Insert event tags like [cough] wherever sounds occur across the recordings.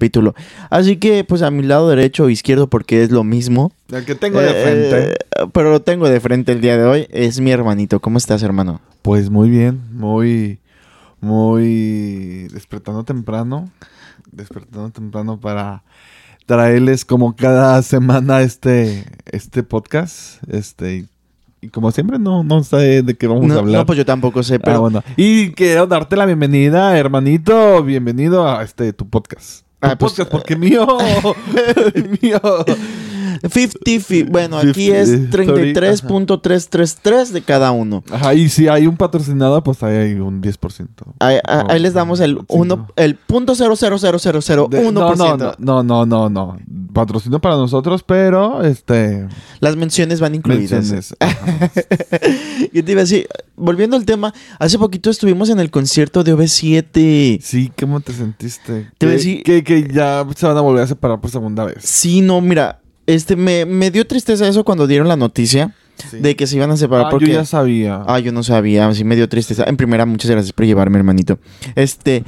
capítulo. Así que, pues a mi lado derecho o izquierdo, porque es lo mismo. El que tengo de frente. Eh, pero lo tengo de frente el día de hoy. Es mi hermanito. ¿Cómo estás, hermano? Pues muy bien, muy, muy despertando temprano. Despertando temprano para traerles como cada semana este, este podcast. Este, y como siempre no, no sé de qué vamos no, a hablar. No, pues yo tampoco sé, Ah, pero... bueno. Y quiero darte la bienvenida, hermanito. Bienvenido a este tu podcast. Ah, pues, podcast, porque mío. [laughs] [laughs] mío. 50, fi- bueno, aquí 50, es 33.333 de cada uno. Ajá, y si hay un patrocinado, pues ahí hay un 10%. Ahí, ahí- ahí les damos el Sí, uno, no. el punto no, no, no, no, no, no, no. Patrocinio para nosotros, pero este. Las menciones van incluidas. menciones. [laughs] Yo te iba a decir, volviendo al tema, hace poquito estuvimos en el concierto de OV7. Sí, ¿cómo te sentiste? Te voy a que, decir- que, que ya se van a volver a separar por segunda vez. Sí, no, mira, este me, me dio tristeza eso cuando dieron la noticia Sí. de que se iban a separar Ah, porque yo ya sabía. Ah, yo no sabía, sí me dio tristeza. En primera, muchas gracias por llevarme, hermanito. Este,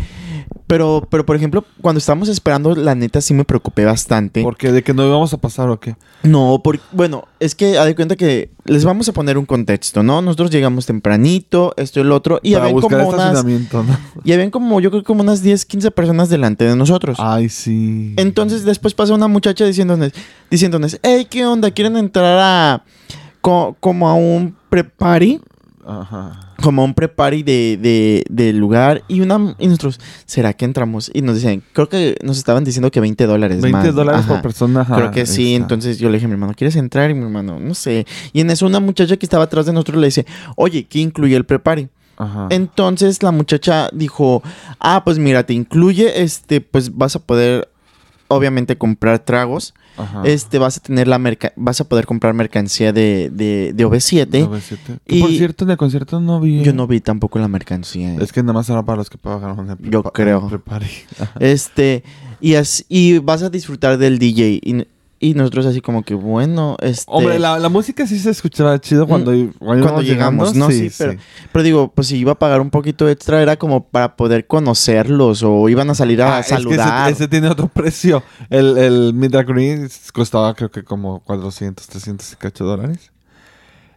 pero, pero por ejemplo, cuando estábamos esperando, la neta sí me preocupé bastante. Porque de que no íbamos a pasar o qué. No, porque, bueno, es que haz de cuenta que les vamos a poner un contexto, ¿no? Nosotros llegamos tempranito, esto y el otro, y para habían como unas, ¿no? [laughs] y habían como, yo creo que como unas 10, 15 personas delante de nosotros. Ay, sí. Entonces después pasa una muchacha diciéndonos, diciéndonos, hey, ¿qué onda? ¿Quieren entrar a, co- como a un pre-party? Ajá. como un prepari de, de, del lugar y una y nosotros, ¿será que entramos? Y nos decían, creo que nos estaban diciendo que 20 dólares 20 más. dólares Ajá. por persona. ajá, Creo que sí, entonces yo le dije a mi hermano, ¿quieres entrar? Y mi hermano, no sé. Y en eso una muchacha que estaba atrás de nosotros le dice, oye, ¿qué incluye el prepari? Ajá. Entonces la muchacha dijo, ah, pues mira, te incluye, este, pues vas a poder, obviamente, comprar tragos. Ajá. Este, vas a tener la merca vas a poder comprar mercancía de, de, de OV7. 9-7. Que por Y- cierto, en el concierto no vi. Yo no vi tampoco la mercancía. Es que nada más era para los que pagaron el Yo creo. el. [laughs] Este, y, as- y vas a disfrutar del DJ. Y, y nosotros así como que, bueno, este... Hombre, la, la música sí se escuchaba chido cuando, cuando, cuando íbamos llegamos. ¿no? Sí, pero, pero digo, pues si iba a pagar un poquito extra era como para poder conocerlos o iban a salir a Ah, es que ese- saludar. ese, tiene otro precio. El, el and Greet costaba creo que como 400, 300 y cacho dólares.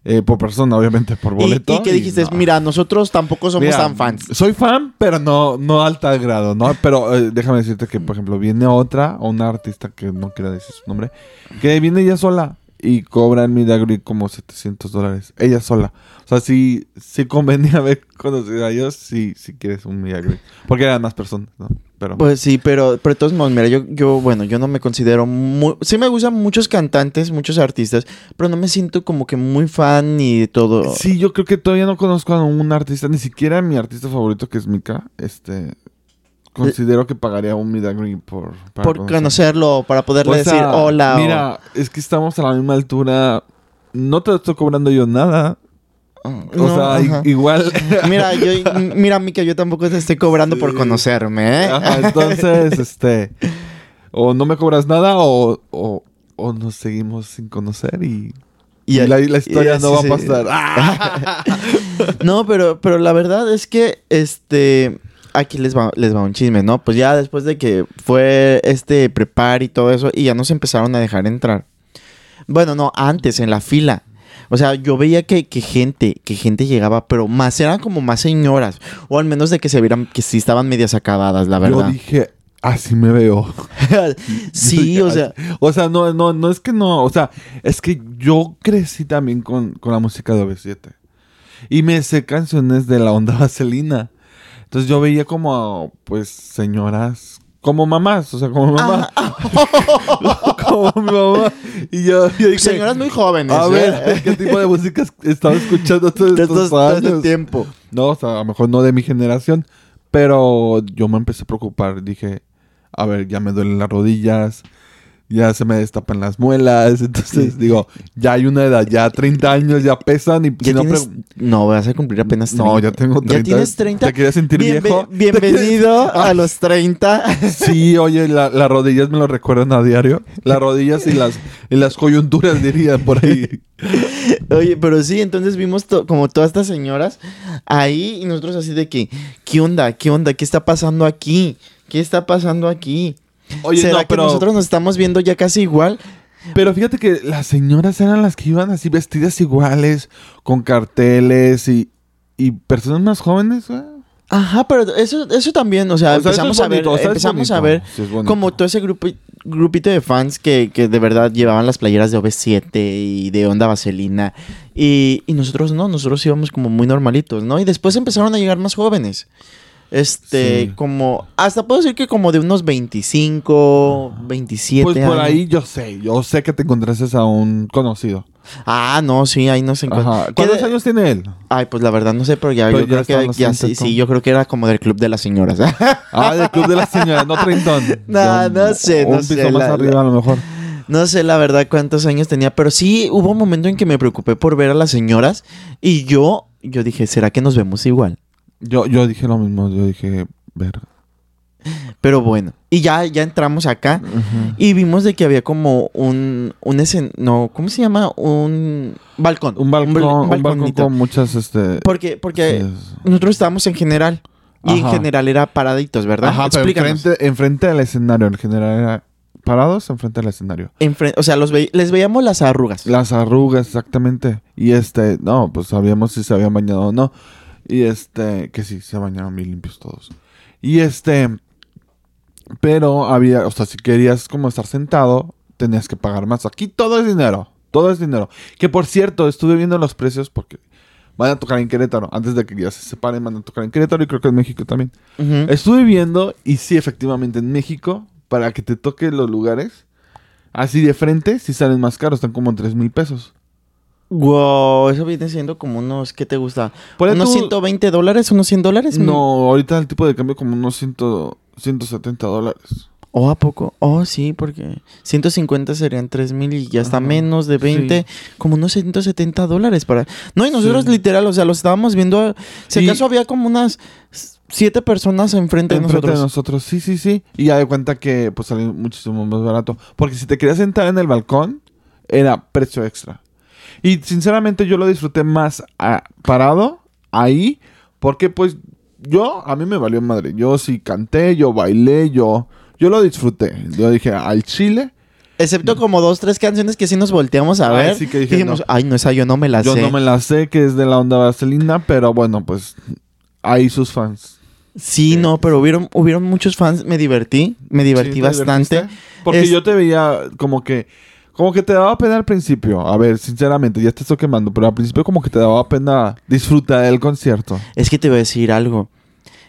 Eh, por persona, obviamente, por Y- boleto. y, que dijiste, no. mira, nosotros tampoco somos Mira, tan fans. Soy fan, pero no, no alta grado, ¿no? Pero eh, déjame decirte que, por ejemplo, viene otra, o una artista que no quiero decir su nombre, que viene ella sola y cobra en Midagri como 700 dólares. Ella sola. O sea, sí, sí convenía haber [laughs] conocido a ellos si, si quieres un Midagri. Porque eran más personas, ¿no? Pero... Pues sí, pero, pero de todos modos, mira, yo, yo, bueno, yo no me considero muy... Sí me gustan muchos cantantes, muchos artistas, pero no me siento como que muy fan ni de todo. Sí, yo creo que todavía no conozco a un artista, ni siquiera mi artista favorito que es Mika. Este, considero que pagaría un Midagri por... para por conocer. conocerlo, para poderle O sea, decir hola. o- Mira, es que estamos a la misma altura. No te estoy cobrando yo nada. O sea, ajá. igual. [laughs] Mira, yo, mira, Mika, yo tampoco te estoy cobrando por conocerme, ¿eh? Ajá, entonces, [laughs] este. O no me cobras nada o, o, o nos seguimos sin conocer y. Y, la, la historia y no va a pasar. [laughs] ¡Ah! No, pero, pero la verdad es que, este, aquí les va, les va un chisme, ¿no? Pues ya después de que fue este prepar y todo eso, y ya nos empezaron a dejar entrar. Bueno, no, antes, en la fila. O sea, yo veía que, que gente, que gente llegaba, pero más, eran como más señoras. O al menos de que se vieran, que sí estaban medias acabadas, la Yo verdad. dije, así me veo. [laughs] sí, o sea, O sea, no, no, no es que no. O sea, es que yo crecí también con, con la música de OV7. Y me sé canciones de la onda [laughs] vaselina. Entonces yo veía como, pues, señoras, como mamás, o sea, como mamá. [laughs] como mi mamá. Y yo, yo dije, señoras muy jóvenes. a ¿eh? ver, ¿qué tipo de música es- estaba escuchando todos estos estos- todo este años? tiempo. No, o sea, a lo mejor no de mi generación, pero yo me empecé a preocupar. Dije, a ver, ya me duelen las rodillas, ya se me destapan las muelas. [laughs] Entonces, digo, ya hay una edad, ya 30 años, ya pesan y si ¿Ya no, tienes- No, vas a cumplir apenas 30. No, ya tengo 30. ¿Ya tienes 30? ¿Te querías sentir Bienve- viejo? Bienvenido [laughs] a los 30. [laughs] Sí, oye, la- las rodillas me lo recuerdan a diario. Las rodillas y las, y las coyunturas, diría por ahí. Oye, pero sí, entonces vimos to- como todas estas señoras ahí y nosotros así de que, ¿qué onda? ¿Qué onda? ¿Qué está pasando aquí? ¿Qué está pasando aquí? Oye, ¿Será no, que pero, nosotros nos estamos viendo ya casi igual? pero fíjate que las señoras eran las que iban así vestidas iguales, con carteles y, y personas más jóvenes, güey. Ajá, pero eso, eso también, o sea, O sea, eso empezamos es a ver, o sea, empezamos a ver como todo ese grupo, grupito de fans que, que de verdad llevaban las playeras de OV7 y de Onda Vaselina. Y, y nosotros no, nosotros íbamos como muy normalitos, ¿no? Y después empezaron a llegar más jóvenes. Este, Sí. como, hasta puedo decir que como de unos 25, 27 Pues por años. ahí yo sé, yo sé que te encontraste a un conocido. Ah, no, sí, ahí nos encontramos. ¿Cuántos años tiene él? Ay, pues la verdad no sé, pero ya Pero yo ya creo que ya sí, 30, sí, yo creo que era como del club de las señoras. [laughs] [laughs] Ah, del club de las señoras, no treintón. No, no sé, no un piso sé, más la- arriba a lo mejor. No sé la verdad cuántos años tenía, pero sí hubo un momento en que me preocupé por ver a las señoras y yo, yo dije, ¿será que nos vemos igual? Yo, yo dije lo mismo, yo dije, verga. Pero bueno, y ya, ya entramos acá y vimos de que había como un, un escen- no, ¿cómo se llama? Un balcón. Un balcón, bal- un balcón con muchas, este... Porque, porque sí. nosotros estábamos en general y en general era paraditos, ¿verdad? Ajá, pero enfrente, enfrente del escenario, en general era parados enfrente del escenario. Enfren- o sea, los ve- les veíamos las arrugas. Las arrugas, exactamente. Y este, no, pues sabíamos si se habían bañado o no. Y este, que sí, se bañaron bien limpios todos. Y este, pero había, o sea, si querías como estar sentado, tenías que pagar más. Aquí todo es dinero, todo es dinero. Que por cierto, estuve viendo los precios porque van a tocar en Querétaro. Antes de que ya se separen, van a tocar en Querétaro y creo que en México también. Estuve viendo y sí, efectivamente, en México, para que te toque los lugares, así de frente, sí salen más caros, están como en 3 mil pesos. Wow, eso viene siendo como unos, ¿qué te gusta? Ponle ¿Unos tú- 120 dólares? ¿Unos 100 dólares? No, ahorita el tipo de cambio como unos 100, 170 dólares. ¿O a poco? Oh, sí, porque 150 serían 3 mil y ya está Ajá, menos de 20, sí. como unos 170 dólares para... No, y nosotros Sí. literal, o sea, los estábamos viendo, si Y- acaso había como unas siete personas enfrente de Enfrente nosotros. de nosotros, sí, sí, sí. Y ya de cuenta que pues salió muchísimo más barato. Porque si te querías sentar en el balcón, era precio extra. Y sinceramente yo lo disfruté más ah, parado ahí. Porque pues yo, a mí me valió madre. Yo sí canté, yo bailé, yo, yo lo disfruté. Yo dije, al chile, Excepto como dos, tres canciones que sí nos volteamos a ver. sí que dije, dijimos, no. ay, no, esa yo no me la yo sé. no me la sé, que es de la onda vaselina. Pero bueno, pues ahí sus fans. Sí, no, pero hubieron, hubieron muchos fans, me divertí, me divertí Sí, ¿te bastante. Porque Es- yo te veía como que. Como que te daba pena al principio. A ver, sinceramente, ya te estoy quemando. Pero al principio, como que te daba pena disfrutar del concierto. Es que te voy a decir algo.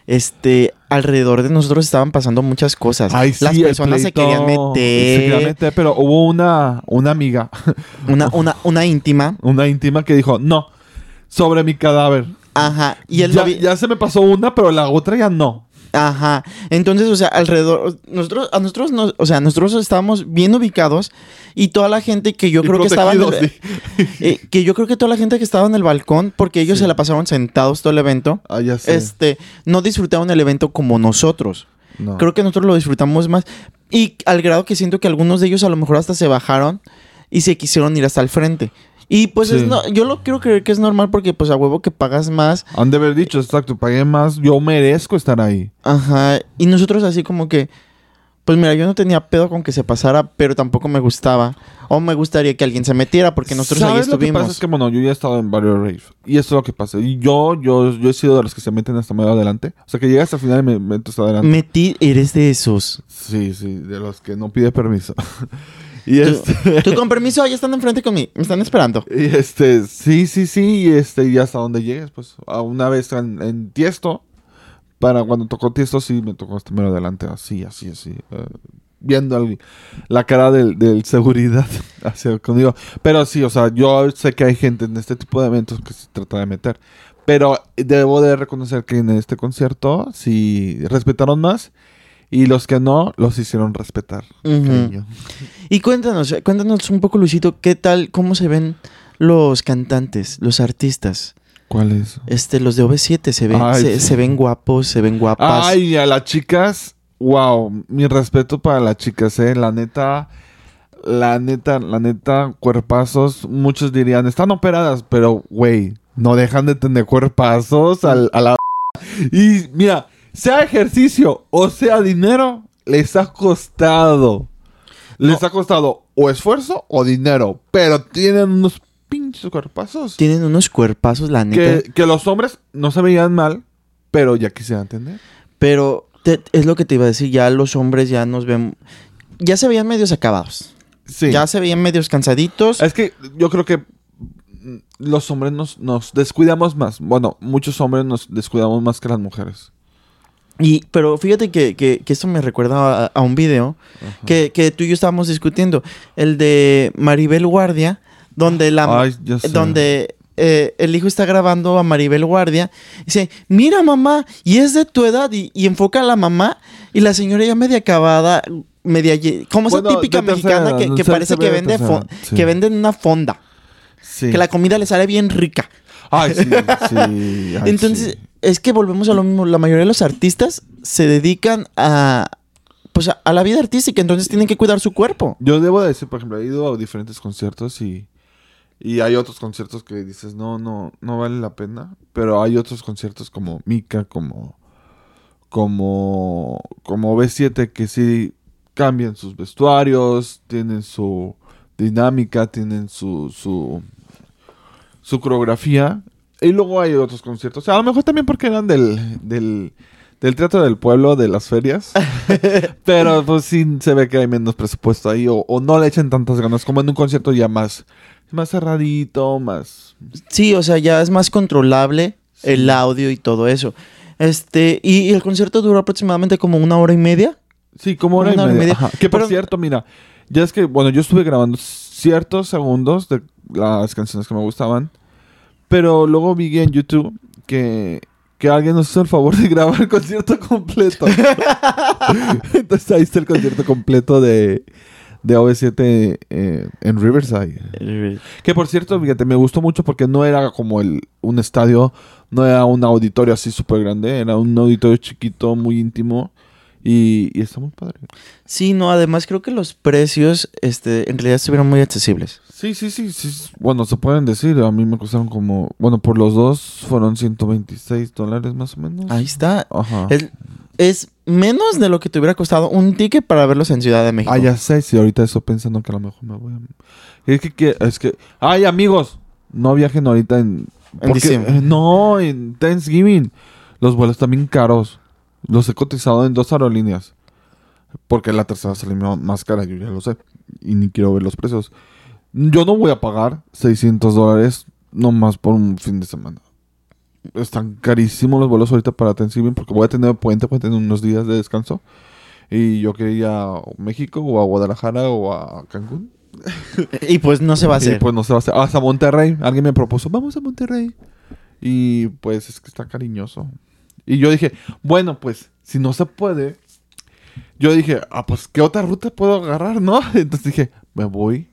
Este, alrededor de nosotros estaban pasando muchas cosas. Ay, sí, Las el personas se querían meter. Se querían meter, pero hubo una, una amiga, [laughs] Una, una, una íntima. una íntima que dijo: No, sobre mi cadáver. Ajá. Y él ya, vi- ya se me pasó una, pero la otra ya no. Ajá. Entonces, o sea, alrededor. Nosotros, a nosotros, nos- o sea, nosotros estábamos bien ubicados. Y toda la gente que yo Y creo que estaba en el, sí. eh, que yo creo que toda la gente que estaba en el balcón, porque ellos Sí. se la pasaron sentados todo el evento, Ah, ya sé. este, no disfrutaron el evento como nosotros. No. Creo que nosotros lo disfrutamos más. Y al grado que siento que algunos de ellos a lo mejor hasta se bajaron y se quisieron ir hasta el frente. Y pues es no, yo lo quiero creer que es normal porque pues a huevo que pagas más. Han de haber dicho, exacto, pagué más, yo merezco estar ahí. Ajá. Y nosotros así como que, pues mira, yo no tenía pedo con que se pasara, pero tampoco me gustaba. O me gustaría que alguien se metiera porque nosotros ahí ¿Sabes Lo que estuvimos. pasa es que, bueno, yo ya he estado en varios raves. Y esto es lo que pasa. Y yo, yo, yo he sido de los que se meten hasta medio adelante. O sea, que llegas al final y me meto hasta adelante. Metí, eres de esos. Sí, sí, de los que no pide permiso. [laughs] y Tú, este... tú con permiso, ahí están enfrente conmigo. Me están esperando. Y este, sí, sí, sí, y este, y hasta donde llegues, pues, a una vez en, en Tiesto, para cuando tocó Tiesto, sí, me tocó hasta medio adelante, así, así, así, eh, viendo al- la cara del, del seguridad [laughs] hacia conmigo. Pero sí, o sea, yo sé que hay gente en este tipo de eventos que se trata de meter, pero debo de reconocer que en este concierto sí respetaron más, y los que no, los hicieron respetar. Cariño. Y cuéntanos, cuéntanos un poco, Luisito, ¿qué tal, cómo se ven los cantantes, los artistas? ¿Cuál es? Este, los de OV7 se ven, Ay, se, sí. se ven guapos, se ven guapas. Ay, a las chicas, wow, mi respeto para las chicas, eh, la neta, la neta, la neta, cuerpazos, muchos dirían, están operadas, pero, güey, no dejan de tener cuerpazos al- a la... [laughs] Y mira, sea ejercicio o sea dinero, les ha costado. Les ha costado o esfuerzo o dinero. Pero tienen unos pinches cuerpazos. Tienen unos cuerpazos, la neta. Que, que los hombres no se veían mal, pero ya quisiera entender. Pero te- es lo que te iba a decir, ya los hombres ya nos ven... Ya se veían medios acabados. Sí. Ya se veían medios cansaditos. Es que yo creo que los hombres nos, nos descuidamos más. Bueno, muchos hombres nos descuidamos más que las mujeres. Y, pero fíjate que, que, que esto me recuerda a, a un video que, que tú y yo estábamos discutiendo. El de Maribel Guardia, donde la... Ay, donde eh, el hijo está grabando a Maribel Guardia. Y dice, mira mamá, y es de tu edad. Y, y enfoca a la mamá y la señora ya media acabada, media... Como esa Bueno, típica de tercera, mexicana que, parece que ve de vende, sí. que vende en una fonda. Sí. Que la comida le sale bien rica. Ay, sí, sí. [laughs] ay, Entonces, sí. Es que volvemos a lo mismo. La mayoría de los artistas se dedican a... Pues a, la vida artística, entonces tienen que cuidar su cuerpo. Yo debo de decir, por ejemplo, he ido a diferentes conciertos y, y hay otros conciertos que dices, no, no, no vale la pena. Pero hay otros conciertos como Mika, como, como, como B7 que sí cambian sus vestuarios, tienen su dinámica, tienen su, su, su coreografía. Y luego hay otros conciertos. A lo mejor también porque eran del, del, del teatro del pueblo, de las ferias. [laughs] Pero pues sí se ve que hay menos presupuesto ahí. O, o no le echan tantas ganas como en un concierto ya más, más cerradito, más... Sí, o sea, ya es más controlable el audio y todo eso. Este, y, y el concierto duró aproximadamente como una hora y media. Sí, como hora, Una y hora y media. media. Ajá. Que por Pero- cierto, mira, ya es que, bueno, yo estuve grabando ciertos segundos de las canciones que me gustaban. Pero luego vi en YouTube que, que alguien nos hizo el favor de grabar el concierto [laughs] completo. [laughs] Entonces ahí está el concierto completo de, de OV7 eh, en Riverside. Que por cierto, fíjate, me gustó mucho porque no era como el, un estadio, no era un auditorio así súper grande, era un auditorio chiquito, muy íntimo. Y, y está muy padre. Sí, no, además creo que los precios, este, en realidad estuvieron muy accesibles. Sí, sí, sí, sí. Bueno, se pueden decir. A mí me costaron como. Bueno, por los dos fueron 126 dólares más o menos. Ahí está. Ajá. Es, es menos de lo que te hubiera costado un ticket para verlos en Ciudad de México. Ah, ya sé. Si ahorita estoy pensando que a lo mejor me voy a. Es que. que- es que. ¡Ay, amigos! No viajen ahorita en. En porque- diciembre. eh, No, en Thanksgiving. Los vuelos también caros. Los he cotizado en dos aerolíneas. Porque la tercera salió más cara, yo ya lo sé. Y ni quiero ver los precios. Yo no voy a pagar 600 dólares nomás por un fin de semana. Están carísimos los vuelos ahorita para Thanksgiving porque voy a tener puente, voy a tener unos días de descanso. Y yo quería ir a México o a Guadalajara o a Cancún. Y pues no se va a [laughs] Y hacer. pues no se va a hacer. Hasta Monterrey. Alguien me propuso, vamos a Monterrey. Y pues es que está cariñoso. Y yo dije, bueno, pues si no se puede. Yo dije, ah, pues ¿qué otra ruta puedo agarrar, no? [laughs] Entonces dije, me voy.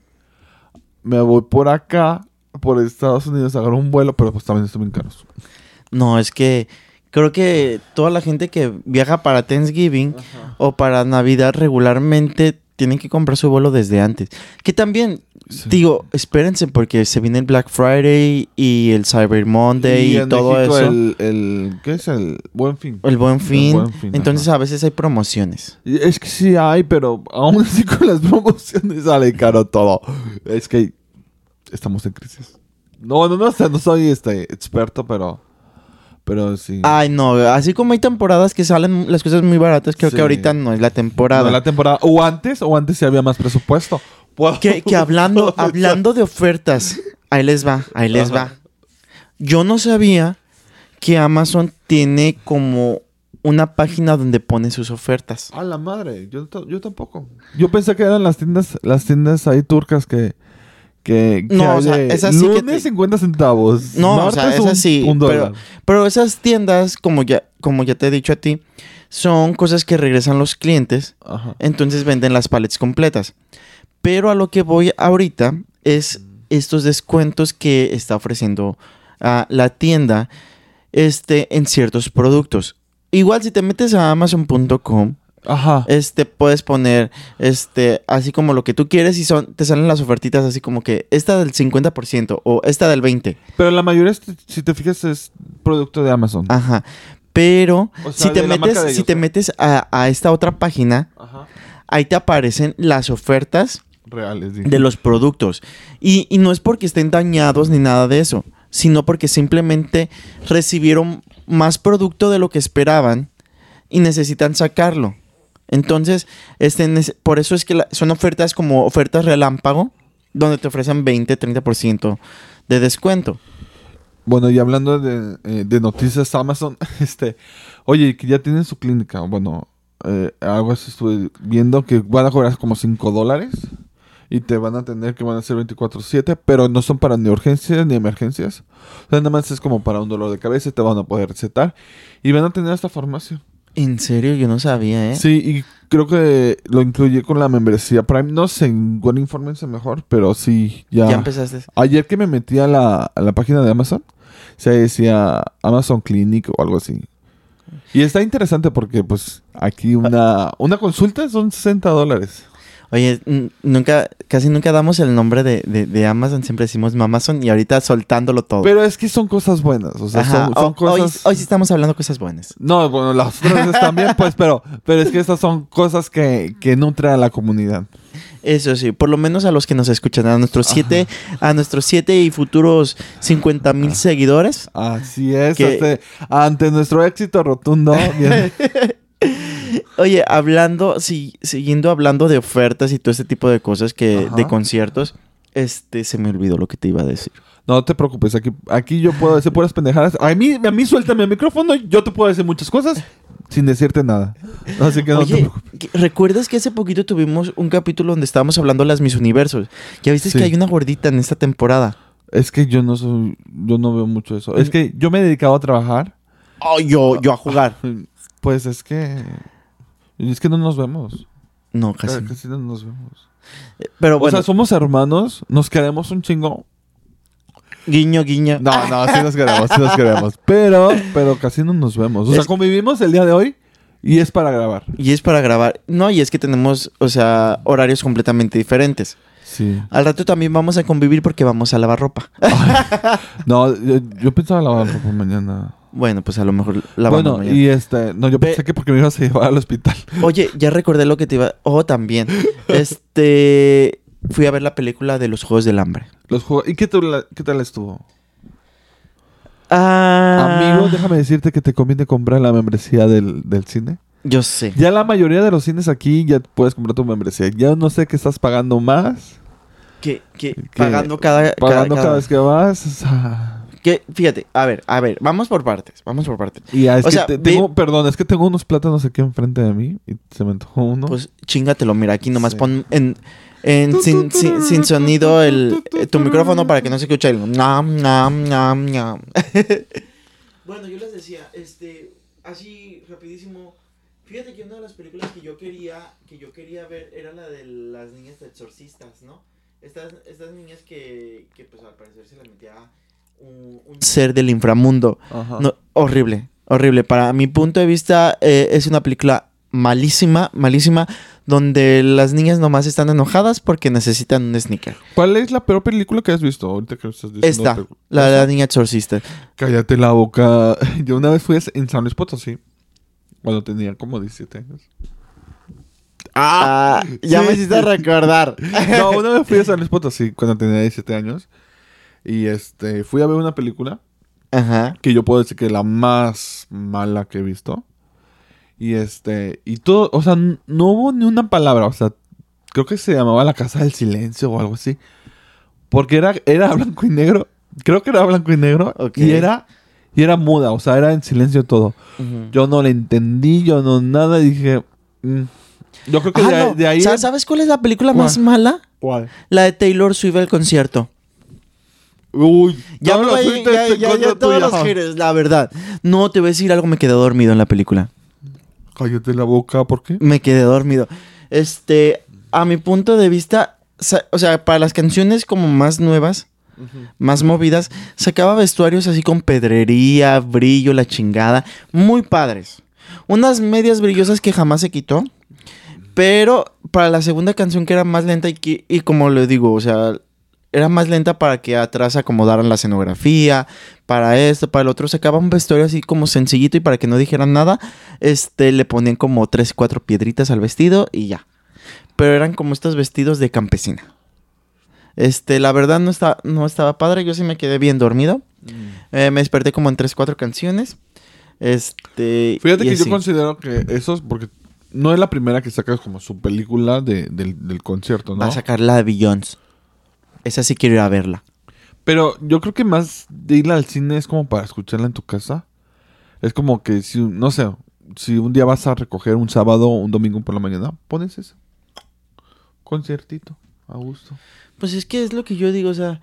Me voy por acá, por Estados Unidos, agarro un vuelo, pero pues también están bien caros. No, es que creo que toda la gente que viaja para Thanksgiving o para Navidad regularmente tienen que comprar su vuelo desde antes. Que también, Sí. digo, espérense porque se viene el Black Friday y el Cyber Monday y, todo México eso. El, el, ¿Qué es el buen fin? El buen fin. Buen Fin, Entonces ajá. a veces hay promociones. Es que sí hay, pero aún así con las [laughs] promociones sale caro todo. Es que estamos en crisis. No, no, no, no soy este experto, pero pero sí. Ay, no, así como hay temporadas que salen las cosas muy baratas, creo Sí. que ahorita no es la temporada. No, la temporada o antes o antes sí había más presupuesto. Puedo- Que, que hablando, [laughs] hablando de ofertas, ahí les va, ahí les Ajá. va. Yo no sabía que Amazon tiene como una página donde pone sus ofertas. A la madre, yo, yo tampoco. Yo pensé que eran las tiendas las tiendas ahí turcas que que, que No, o sea, esas sí que lunes te- 50 centavos. No, o sea, esas un- sí, un pero, dólar. pero esas tiendas, como ya, como ya te he dicho a ti, son cosas que regresan los clientes, Ajá. entonces venden las paletas completas. Pero a lo que voy ahorita es estos descuentos que está ofreciendo ah, la tienda este, en ciertos productos. Igual si te metes a amazon.com, Ajá. este, puedes poner este, así como lo que tú quieres y son, te salen las ofertitas así como que esta del 50% o esta del 20%. Pero la mayoría, si te fijas, es producto de Amazon. Ajá. Pero O sea, si te metes, si te metes a, a esta otra página, Ajá. ahí te aparecen las ofertas Reales, de los productos. Y, y no es porque estén dañados ni nada de eso, sino porque simplemente recibieron más producto de lo que esperaban y necesitan sacarlo. Entonces, este, por eso es que la- son ofertas como ofertas relámpago, donde te ofrecen 20, 30% de descuento. Bueno, y hablando de, eh, de noticias, Amazon, [laughs] este, oye, que ya tienen su clínica, bueno, eh, algo así estuve viendo que van a cobrar como 5 dólares y te van a tener que van a ser 24/7, pero no son para ni urgencias ni emergencias. O sea, nada más es como para un dolor de cabeza te van a poder recetar y van a tener esta farmacia. En serio, yo no sabía, ¿eh? Sí, y creo que lo incluye con la membresía Prime. No sé, igual infórmense mejor, pero sí, ya. Ya empezaste. Ayer que me metí a la, a la página de Amazon, se decía Amazon Clinic o algo así. Y está interesante porque, pues, aquí una, una consulta son 60 dólares. Oye, nunca, casi nunca damos el nombre de, de, de Amazon, siempre decimos Amazon y ahorita soltándolo todo. Pero es que son cosas buenas, o sea, Ajá, son, son ho- hoy, cosas... hoy sí estamos hablando de cosas buenas. No, bueno, las otras también, pues, pero, pero es que estas son cosas que, que nutren a la comunidad. Eso sí, por lo menos a los que nos escuchan, a nuestros siete, a nuestros siete y futuros 50 mil seguidores. Así es, Que- este, ante nuestro éxito rotundo. bien. [laughs] Oye, hablando, sí, siguiendo hablando de ofertas y todo este tipo de cosas que, Ajá. de conciertos, este, se me olvidó lo que te iba a decir. No te preocupes, aquí, aquí yo puedo decir puras pendejadas. A mí, a mí suéltame el micrófono, yo te puedo decir muchas cosas sin decirte nada. Así que no te preocupes. ¿qué- ¿recuerdas que hace poquito tuvimos un capítulo donde estábamos hablando de las Miss Universos? Ya viste Sí. que hay una gordita en esta temporada. Es que yo no soy, yo no veo mucho eso. Es que yo me he dedicado a trabajar. Oh, yo, yo a jugar. [laughs] Pues es que, es que no nos vemos. No, casi. Casi, no. casi no nos vemos. Pero O bueno, sea, somos hermanos, nos queremos un chingo. guiño, guiño. No, no, sí nos queremos, sí nos queremos. [laughs] Pero, pero casi no nos vemos. O sea, Es- convivimos el día de hoy y es para grabar. Y es para grabar. No, y es que tenemos, o sea, horarios completamente diferentes. Sí. Al rato también vamos a convivir porque vamos a lavar ropa. [laughs] No, yo, yo pensaba lavar ropa mañana. Bueno, pues a lo mejor lavamos bueno, y este, no, yo pensé que porque me ibas a llevar al hospital. [laughs] Oye, ya recordé lo que te iba... Oh, también. [laughs] Este... Fui a ver la película de los Juegos del Hambre. Los juegos, ¿y qué, tal- qué tal estuvo? Ah... Amigo, déjame decirte que te conviene comprar la membresía del, del cine. Yo sé. Ya la mayoría de los cines aquí ya puedes comprar tu membresía. Ya no sé qué estás pagando más. Que, que Que- pagando cada... Pagando cada, cada- vez que vas. o sea, Que, fíjate, a ver, a ver, vamos por partes, vamos por partes. Y ya, es O que sea, te- perdón, es que tengo unos plátanos aquí enfrente de mí y se me antojó uno. Pues chingatelo, mira, aquí nomás Sí. pon en, en sin, sin- sin sonido el, tu micrófono para que no se escuche el nam, nam, nam, nam. [laughs] bueno, yo les decía, este, así rapidísimo, fíjate que una de las películas que yo quería, que yo quería ver era la de las niñas exorcistas, ¿no? Estas, estas niñas que, que pues al parecer se les metía un ser del inframundo. Ajá. No, horrible, horrible. Para mi punto de vista, eh, es una película malísima, malísima, donde las niñas nomás están enojadas porque necesitan un sneaker. ¿Cuál es la peor película que has visto ahorita que estás diciendo? Esta, la de la niña exorcista. Cállate la boca. [laughs] Yo una vez fui en San Luis Potosí. Cuando tenía como 17 años. Ah, ya sí. me hiciste recordar. [laughs] No, una vez fui a San Luis [laughs] Potosí cuando tenía 17 años. Y este, fui a ver una película Ajá. que yo puedo decir que es la más mala que he visto. Y este, y todo, o sea, no hubo ni una palabra, o sea, creo que se llamaba La Casa del Silencio o algo así. Porque era, era blanco y negro, creo que era blanco y negro, y era, y era muda, o sea, era en silencio todo. Yo no le entendí, yo no nada, dije, mm. yo creo que Ah, de, no. de ahí... Sa- ¿Sabes cuál es la película ¿Cuál? más mala? ¿Cuál? La de Taylor Swift al concierto. Uy, Ya, me voy- ya, ya, todos los haters, la verdad. No, te voy a decir algo, me quedé dormido en la película. Cállate la boca, ¿por qué? Me quedé dormido. Este, a mi punto de vista, o sea, para las canciones como más nuevas, más movidas, sacaba vestuarios así con pedrería, brillo, la chingada, muy padres. Unas medias brillosas que jamás se quitó. Pero para la segunda canción que era más lenta y, y como le digo, o sea, era más lenta para que atrás acomodaran la escenografía, para esto, para el otro. Sacaba un vestuario así como sencillito y para que no dijeran nada, este, le ponían como tres, cuatro piedritas al vestido y ya. Pero eran como estos vestidos de campesina. Este, la verdad no, está, no estaba padre, yo sí me quedé bien dormido. Eh, me desperté como en tres, cuatro canciones. Este. Fíjate que yo considero que esos, porque no es la primera que sacas como su película de- del, del concierto, ¿no? Va a sacar la de Beyoncé. Esa sí quiero ir a verla. Pero yo creo que más de irla al cine es como para escucharla en tu casa. Es como que si, no sé, si un día vas a recoger un sábado o un domingo por la mañana, pones eso. Conciertito, a gusto. Pues es que es lo que yo digo, o sea,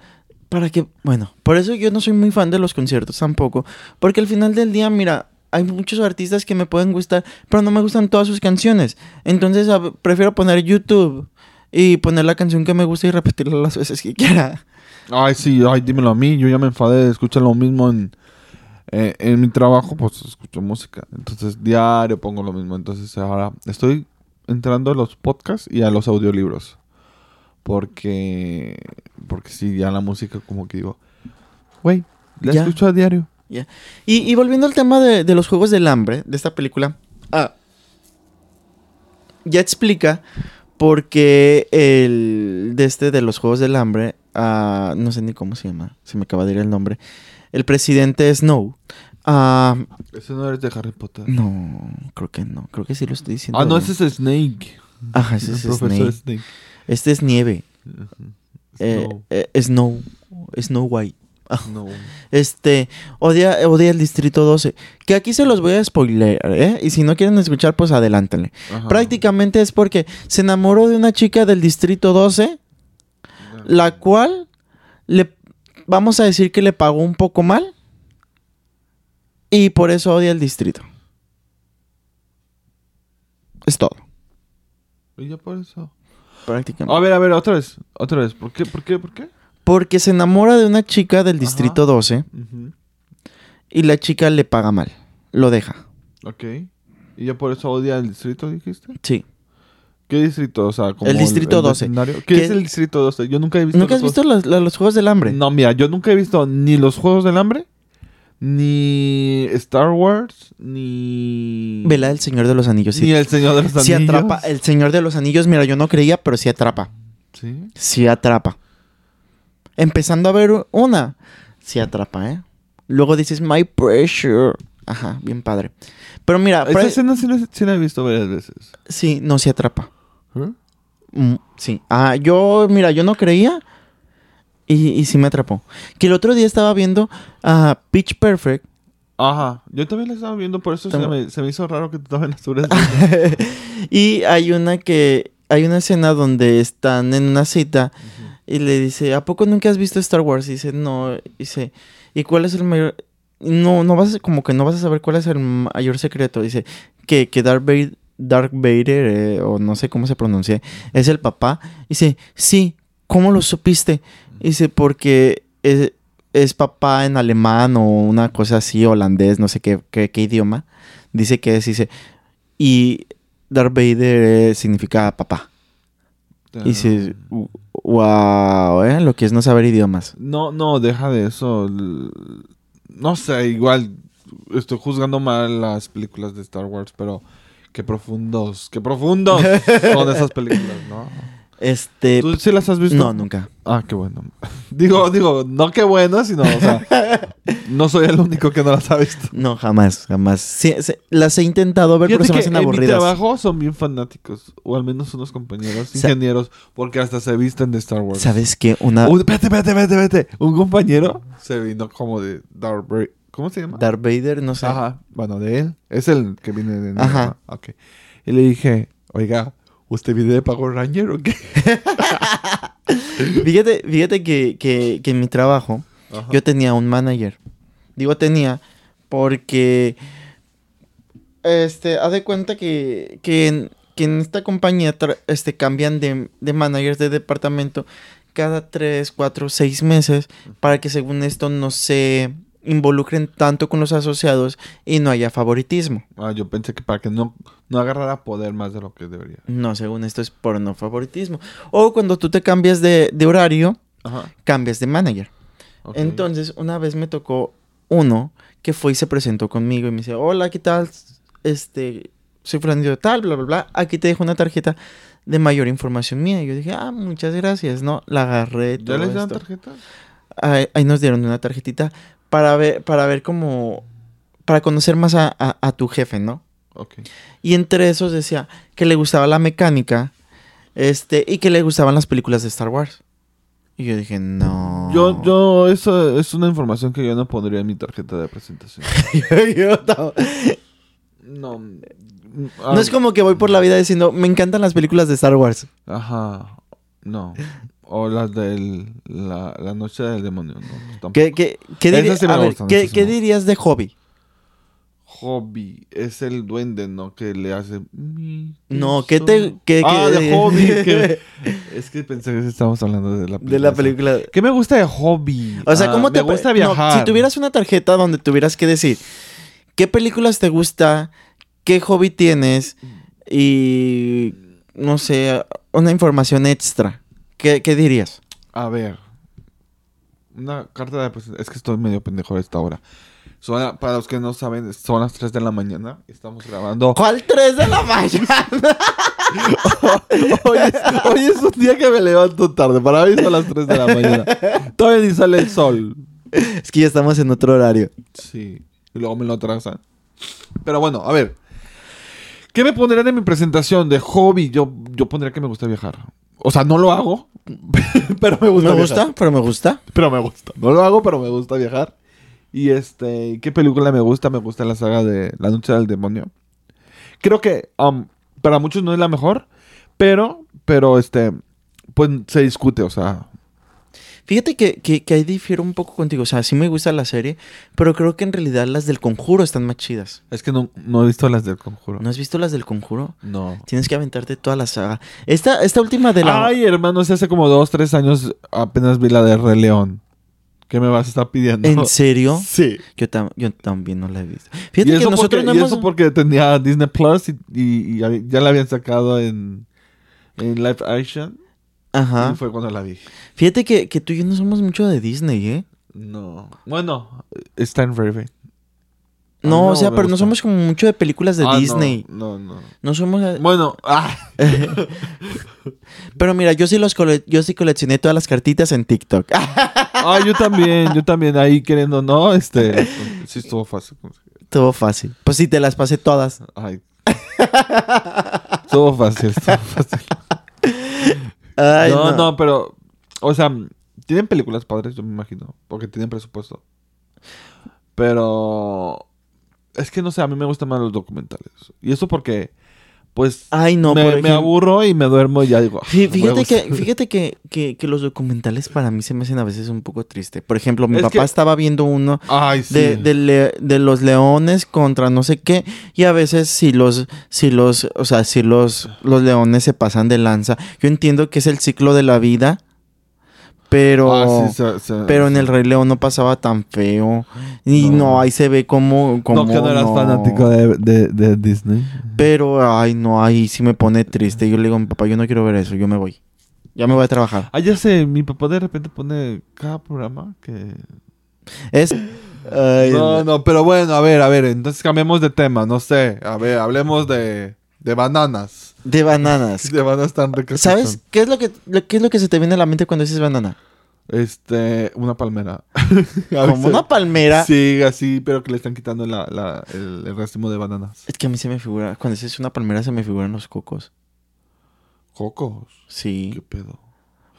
para que, bueno, por eso yo no soy muy fan de los conciertos tampoco, porque al final del día, mira, hay muchos artistas que me pueden gustar, pero no me gustan todas sus canciones. Entonces prefiero poner YouTube y poner la canción que me gusta y repetirla las veces que quiera. Ay, sí, ay, dímelo a mí. Yo ya me enfadé de escuchar lo mismo en, eh, en mi trabajo, pues escucho música. Entonces, diario pongo lo mismo. Entonces, ahora estoy entrando a los podcasts y a los audiolibros. Porque, porque sí, ya la música como que digo, güey, la Ya. escucho a diario. Y, y volviendo al tema de, de los Juegos del Hambre, de esta película, ah, ya explica por qué el de este de los Juegos del Hambre, ah, no sé ni cómo se llama, se me acaba de ir el nombre, el presidente Snow. ah, Ese no eres de Harry Potter. no, creo que no, creo que sí lo estoy diciendo. ah, no, bien. ese es Snake. Ajá, ese es Snake. Snake. Este es nieve. Eh, Snow. eh, Snow. Snow White. No. Este, odia, odia el Distrito 12. Que aquí se los voy a spoiler, ¿eh? Y si no quieren escuchar, pues adelántenle. Ajá. Prácticamente es porque se enamoró de una chica del Distrito 12, la cual le, vamos a decir que le pagó un poco mal. Y por eso odia el distrito. Es todo, Y ya por eso. prácticamente. A ver, a ver, otra vez. Otra vez. ¿Por qué? ¿Por qué? ¿Por qué? Porque se enamora de una chica del Distrito 12 Ujú. y la chica le paga mal. Lo deja. Ok. ¿Y ya por eso odia el distrito, dijiste? Sí. ¿Qué distrito? O sea, como El distrito 12. vecindario. ¿Qué, ¿Qué- es el distrito 12? Yo nunca he visto. ¿Nunca has visto los, Juegos del Hambre? No, mira, yo nunca he visto ni los Juegos del Hambre, ni Star Wars, ni. Vela el Señor de los Anillos. Sí, Ni el Señor de los Anillos. Sí atrapa. El Señor de los Anillos, mira, yo no creía, pero sí atrapa. Sí. Sí atrapa. Empezando a ver una, sí atrapa, ¿eh? Luego dices, my pressure. Ajá, bien padre. Pero mira, Esa escena sí la, sí la he visto varias veces. sí, no, sí atrapa. ¿Eh? Mm, sí. Ah, yo, mira, yo no creía y, y sí me atrapó. Que el otro día estaba viendo a Pitch Perfect. Ajá. Yo también la estaba viendo, por eso se me, se me hizo raro que tú también la estuvieras [laughs] viendo. y hay una que, hay una escena donde están en una cita y le dice, ¿a poco nunca has visto Star Wars? Y dice, no. Y dice, ¿y cuál es el mayor? No, no vas a, como que no vas a saber cuál es el mayor secreto. Dice, que, que Darth Vader, Darth Vader eh, o no sé cómo se pronuncia, es el papá. Dice, sí, ¿cómo lo supiste? Dice, porque es, es papá en alemán o una cosa así, holandés, no sé qué, qué, qué idioma. Dice que es, dice, y Darth Vader eh, significa papá. Y dice, wow, ¿eh? Lo que es no saber idiomas. No, no, deja de eso. No sé, igual estoy juzgando mal las películas de Star Wars, pero qué profundos, qué profundos [laughs] son esas películas, ¿no? Este... ¿Tú sí las has visto? No, nunca. Ah, qué bueno. [laughs] Digo, digo, no qué bueno, sino, o sea, [laughs] no soy el único que no las ha visto. No, jamás, jamás. Sí, sí, las he intentado ver, pero Fíjate se me hacen en mi aburridas. trabajo son bien fanáticos, o al menos unos compañeros, ingenieros, porque hasta se visten de Star Wars. ¿Sabes qué? Una... Un- Vete, vete, vete, vete. Un compañero se vino como de Darth Vader. ¿Cómo se llama? Darth Vader, no sé. Ajá, bueno, de él. Es el que viene de... Ajá. Ok. Y le dije, oiga, ¿usted viene de Power Ranger o qué? [laughs] Fíjate, fíjate que, que, que en mi trabajo Ajá. yo tenía un manager. Digo tenía porque... Este, haz de cuenta que, que, en, que en esta compañía este, cambian de, de managers de departamento cada 3, 4, 6 meses para que según esto no se involucren tanto con los asociados y no haya favoritismo. Ah, yo pensé que para que no, no agarrara poder más de lo que debería. No, según esto es por no favoritismo. O cuando tú te cambias de, de horario, Ajá. cambias de manager. Entonces, una vez me tocó uno que fue y se presentó conmigo y me dice, hola, ¿qué tal? Este, soy Fernando de tal, bla, bla, bla. Aquí te dejo una tarjeta de mayor información mía. Y yo dije, ah, muchas gracias, ¿no? La agarré. ¿Ya todo les dan esto. tarjeta? Ahí, ahí nos dieron una tarjetita para ver, para ver cómo, para conocer más a, a- a tu jefe, ¿no? Ok. Y entre esos decía que le gustaba la mecánica, este, y que le gustaban las películas de Star Wars. Y yo dije, no. Yo, yo, eso es una información que yo no pondría en mi tarjeta de presentación. [laughs] Yo no. No. No es como que voy por la vida diciendo, me encantan las películas de Star Wars. Ajá. No. O las de la, la noche del demonio. No, tampoco. ¿Qué, qué, qué, Esas diría- sí me a ver, gustan, ¿qué- dirías de hobby? Hobby. Es el duende, ¿no? Que le hace... No, ¿qué te- qué- ah, qué- de hobby. [laughs] que- Es que pensé que estábamos hablando de la película. De la película. ¿Qué me gusta de hobby? O sea, Ah, ¿cómo te Me gusta no, viajar. si tuvieras una tarjeta donde tuvieras que decir qué películas te gusta, qué hobby tienes y no sé, una información extra, ¿qué, qué dirías? A ver. Una carta de presentación. Es que estoy medio pendejo a esta hora. Son para los que no saben, son las 3 de la mañana. Estamos grabando. ¿Cuál 3 de la [laughs] mañana? hoy, es, hoy es un día que me levanto tarde. Para mí son las 3 de la mañana. Todavía ni sale el sol. es que ya estamos en otro horario. Sí. Y luego me lo atrasan. Pero bueno, a ver. ¿Qué me pondrían en mi presentación de hobby? Yo, yo pondría que me gusta viajar. O sea, no lo hago. [laughs] pero me gusta Me viajar. gusta, pero me gusta. Pero me gusta. No lo hago, pero me gusta viajar. Y este, ¿qué película me gusta? Me gusta la saga de La Noche del Demonio. Creo que um, para muchos no es la mejor, pero, pero este, pues se discute, o sea. Fíjate que, que, que ahí difiero un poco contigo. O sea, sí me gusta la serie, pero creo que en realidad las del conjuro están más chidas. Es que no, no he visto las del conjuro. ¿No has visto las del conjuro? No. Tienes que aventarte toda la saga. Esta, esta última de la. Ay, hermano, hace como dos, tres años apenas vi la de Rey León. ¿Qué me vas a estar pidiendo? ¿En serio? Sí. Yo, tam- yo también no la he visto. Y Fíjate que nosotros porque, no y hemos. eso porque tenía Disney Plus y, y- y ya la habían sacado en, en live action. Ajá. Y fue cuando la vi. Fíjate que, que tú y yo no somos mucho de Disney, ¿eh? No. Bueno, está en Raven. No, o sea, pero no somos como mucho de películas de Ah, no, Disney. No, no. No, somos. Bueno, ah, [laughs] Pero mira, yo sí los cole- yo sí coleccioné todas las cartitas en TikTok. [laughs] ah, yo también, yo también ahí queriendo, no, este, sí estuvo fácil. Estuvo fácil. Pues sí, te las pasé todas. Ay. estuvo fácil, estuvo fácil. [laughs] Ay, no, no, no, pero, o sea, tienen películas padres, yo me imagino, porque tienen presupuesto. Pero, es que no sé, a mí me gustan más los documentales. Y eso porque, pues, Ay, no, me, aburro y me duermo y ya digo. "Ah, Fíjate gusta". que, [laughs] fíjate que, que, que los documentales para mí se me hacen a veces un poco triste. Por ejemplo, mi Es papá que- estaba viendo uno Ay, sí. de, de, le- de los leones contra no sé qué. Y a veces si los, si los, o sea, si los, los leones se pasan de lanza. Yo entiendo que es el ciclo de la vida. Pero, Ah, sí, pero en el Rey León no pasaba tan feo. Y no, No. ahí se ve como, como No, que no eras no. fanático de, de, de Disney. Pero, ay, no, ahí sí me pone triste. Yo le digo a mi papá, yo no quiero ver eso, yo me voy. Ya me voy a trabajar. Ah, ya sé, mi papá de repente pone cada programa que... Es. Ay, No, no, pero bueno, a ver, a ver, entonces cambiemos de tema, no sé. A ver, hablemos de, de bananas. De bananas. [laughs] De bananas tan ricas. ¿Sabes qué es lo que lo- qué es lo que se te viene a la mente cuando dices banana? Este, una palmera. [laughs] Como una palmera. Sí, así, pero que le están quitando la, la, el, el racimo de bananas. Es que a mí se me figura, cuando dices una palmera se me figuran los cocos. Cocos. ¿Qué Sí. pedo?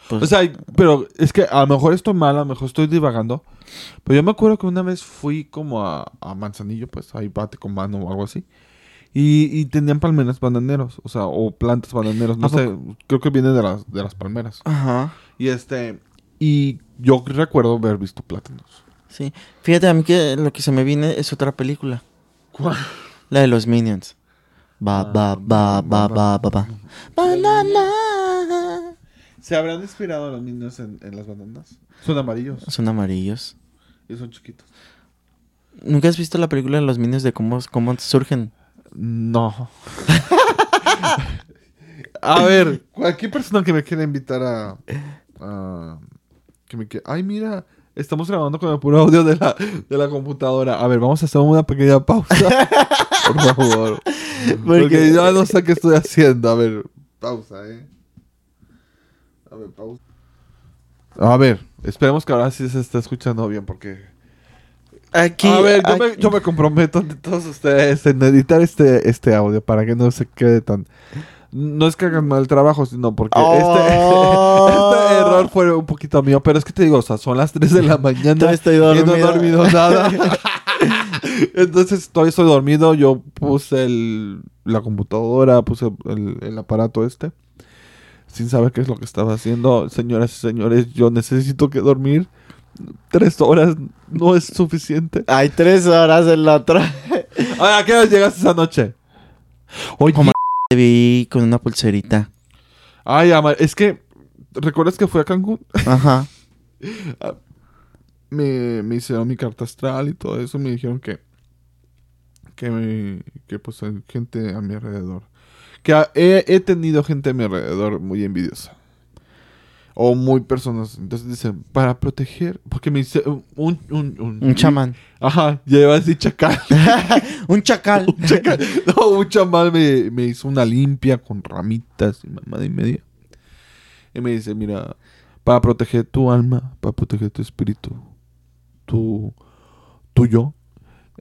pues- O sea, pero es que a lo mejor estoy mal, a lo mejor estoy divagando. Pero yo me acuerdo que una vez fui como a, a Manzanillo, pues ahí bate con mano o algo así. Y, y tenían palmeras bananeros, o sea, o plantas bananeros, no ¿A sé, creo que viene de las, de las palmeras. Ajá. Y este, y yo recuerdo haber visto plátanos. Sí. Fíjate, a mí que lo que se me viene es otra película. ¿Cuál? La de los Minions. Ba, ba, ba, ba, ba, ba, ba. Banana. ¿Se habrán inspirado los en, en las bananas? Son amarillos Son amarillos. y son chiquitos. ¿Nunca has visto la película de los Minions de cómo, cómo surgen? No. a ver, cualquier persona que me quiera invitar a, a, que me quede. Ay, mira, estamos grabando con el puro audio de la, de la computadora. A ver, vamos a hacer una pequeña pausa. [laughs] Por favor. Porque ya no sé qué estoy haciendo. A ver, pausa, eh. A ver, pausa. A ver, esperemos que ahora sí se esté escuchando bien porque... Aquí, a ver, yo, me, yo me comprometo ante todos ustedes en editar este, este audio para que no se quede tan... No es que hagan mal trabajo, sino porque este, [laughs] Oh. este error fue un poquito mío. Pero es que te digo, o sea, son las 3 de la mañana estoy y no he dormido. dormido nada. [laughs] Entonces todavía estoy dormido. Yo puse el, la computadora, puse el, el aparato este. Sin saber qué es lo que estaba haciendo. Señoras y señores, yo necesito que dormir. Tres horas no es suficiente. Hay tres horas en la otra. A ver, ¿a qué hora llegaste esa noche? Oye, Como- Te vi con una pulserita. ay, ama, es que... ¿Recuerdas que fui a Cancún? Ajá. [laughs] me, me hicieron mi carta astral y todo eso. Me dijeron que. Que, me- que pues hay gente a mi alrededor. Que he tenido gente a mi alrededor muy envidiosa. O muy personas. Entonces dicen, para proteger. Porque me hice un. Un, un, un, chamán. Ajá, lleva así chacal. [laughs] un chacal. [laughs] un chacal. No, un chamán me, me hizo una limpia con ramitas y mamada y media. Y me dice, mira, para proteger tu alma, para proteger tu espíritu, tu, tu yo,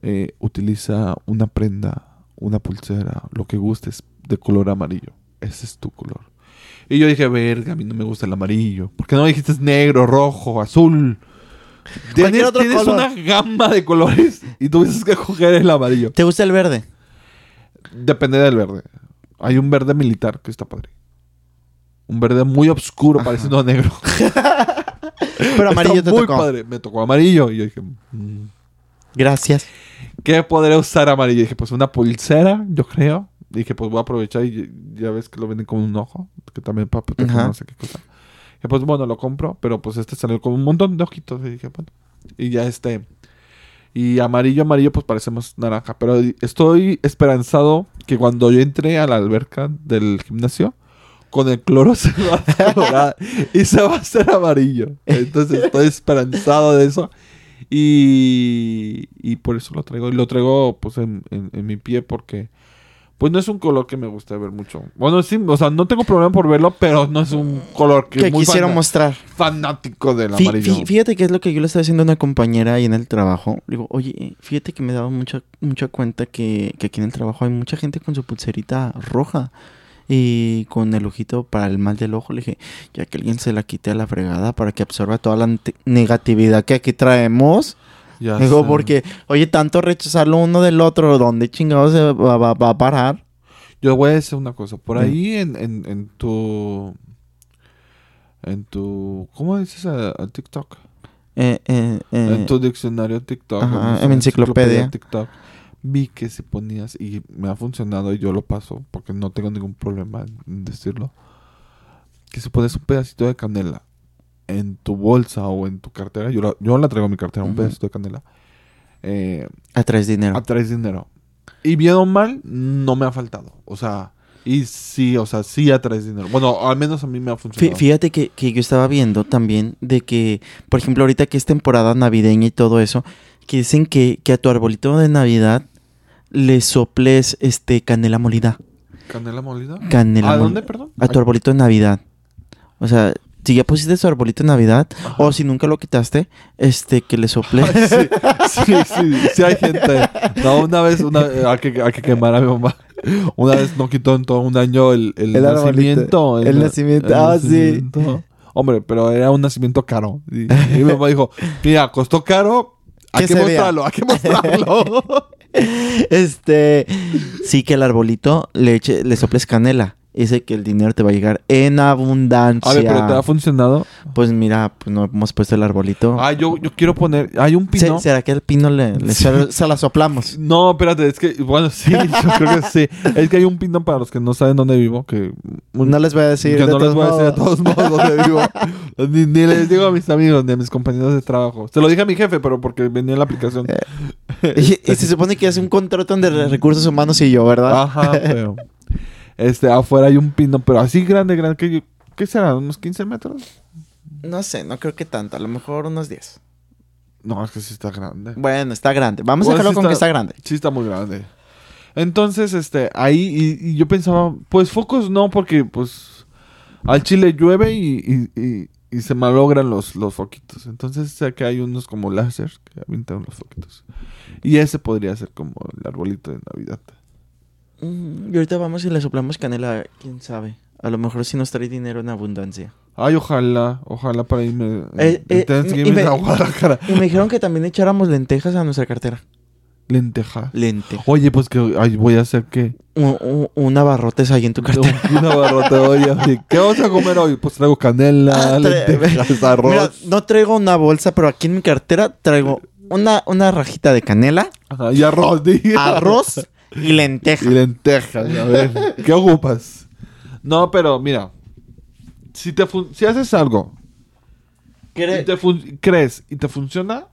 eh, utiliza una prenda, una pulsera, lo que gustes, de color amarillo. Ese es tu color. Y yo dije, verga, a mí no me gusta el amarillo. ¿Por qué no me dijiste negro, rojo, azul? Tienes, otro tienes color. una gama de colores y tuviste que coger el amarillo. ¿Te gusta el verde? Depende del verde. Hay un verde militar que está padre. Un verde muy oscuro, Ajá. pareciendo a negro. [laughs] Pero amarillo Está te muy tocó. padre. Me tocó amarillo. Y yo dije, mm, Gracias. ¿qué podré usar amarillo? Y dije, pues una pulsera, yo creo. Y dije, pues voy a aprovechar y ya ves que lo venden con un ojo. Que también para proteger no sé qué cosa. Y pues bueno, lo compro. Pero pues este salió con un montón de ojitos. Y dije, bueno. Y ya este. Y amarillo, amarillo, pues parece más naranja. Pero estoy esperanzado que cuando yo entre a la alberca del gimnasio, con el cloro [laughs] se va a dorada y se va a hacer amarillo. Entonces estoy esperanzado de eso. Y, y por eso lo traigo. Y lo traigo pues en, en- en mi pie porque pues no es un color que me gusta ver mucho. Bueno, sí, o sea, no tengo problema por verlo, pero no es un color que, Que muy quisiera mostrar. fanático del Fí- amarillo. fí- Fíjate que es lo que yo le estaba diciendo a una compañera ahí en el trabajo. Digo, oye, fíjate que me daba mucha, mucha cuenta que, que aquí en el trabajo hay mucha gente con su pulserita roja y con el ojito para el mal del ojo. Le dije, ya que alguien se la quite a la fregada para que absorba toda la negatividad que aquí traemos. Ya Digo, sé. porque, oye, tanto rechazarlo uno del otro, ¿dónde chingados se va, va- va a parar? Yo voy a decir una cosa. Por Dime. ahí en, en, en tu... En tu... ¿Cómo dices a, a TikTok? Eh, eh, eh, en tu diccionario TikTok. ajá, tu en mi enciclopedia. TikTok. Vi que si ponías, y me ha funcionado y yo lo paso, porque no tengo ningún problema en decirlo, que si pones un pedacito de canela en tu bolsa o en tu cartera, yo la, yo la traigo en mi cartera, un pedacito de canela, eh, atraes dinero. atraes dinero. Y bien o mal, no me ha faltado. O sea, y sí, o sea, sí atraes dinero. Bueno, al menos a mí me ha funcionado. Fíjate que, que yo estaba viendo también de que, por ejemplo, ahorita que es temporada navideña y todo eso, que dicen que, que a tu arbolito de Navidad le soples este canela molida. ¿Canela molida? Canela ¿A dónde, perdón? A tu arbolito de Navidad. O sea, si ya pusiste tu arbolito de Navidad, Ajá. o si nunca lo quitaste, este, que le soples. Ay, sí, sí, sí, sí hay gente. No, una vez, una, hay, que, hay que quemar a mi mamá. Una vez no quitó en todo un año el, el, El arbolito. nacimiento. El nacimiento, ah, sí. nacimiento. Hombre, pero era un nacimiento caro. Y, y mi mamá dijo, mira, costó caro, hay Que que se vea". mostrarlo, hay que mostrarlo. [laughs] este, sí que el arbolito le, eche, le soples canela. Dice que el dinero te va a llegar en abundancia. a ver, pero ¿te ha funcionado? Pues mira, pues no hemos puesto el arbolito. Ah, yo, yo quiero poner, hay un pino. ¿Será que al pino le, le se, se la soplamos? [laughs] No, espérate, es que, bueno, sí, yo creo que sí. Es que hay un pino para los que no saben dónde vivo, que... No les voy a decir. que de no les todos voy a decir de modos. todos modos dónde vivo. [laughs] Ni, ni les digo a mis amigos, ni a mis compañeros de trabajo. Se lo dije a mi jefe, pero porque venía en la aplicación. Y, y se supone que es un contrato de recursos humanos y yo, ¿verdad? Ajá, [laughs] pero... Este, afuera hay un pino, pero así grande, grande, que yo- ¿Qué será? ¿Unos 15 metros? No sé, no creo que tanto. A lo mejor unos 10. No, es que sí está grande. Bueno, está grande. Vamos a Bueno, dejarlo sí con está- que está grande. Sí está muy grande. Entonces, este, ahí, y, y yo pensaba, pues focos no, porque pues al chile llueve y, y- y- y se malogran los, los foquitos. Entonces que hay unos como láser que avientan los foquitos. Y ese podría ser como el arbolito de Navidad. Mm, y ahorita vamos y le soplamos canela. ¿Quién sabe? A lo mejor sí nos trae dinero en abundancia. Ay, ojalá, ojalá para irme Eh, eh, y me-. Y me dijeron que también echáramos lentejas a nuestra cartera. Lentejas. Lentejas. Oye, pues que ay, voy a hacer que Un, un, un abarrotes ahí en tu cartera. [laughs] una barrota oye, oye, ¿qué vamos a comer hoy? Pues traigo canela, Ah, tra- lentejas, [laughs] arroz. Mira, no traigo una bolsa, pero aquí en mi cartera traigo una, una rajita de canela, Ajá, y arroz, [laughs] di. arroz y lenteja. y lentejas. A ver, ¿qué ocupas? No, pero mira, si te fun- si haces algo y Cre- te fun- crees y te funciona,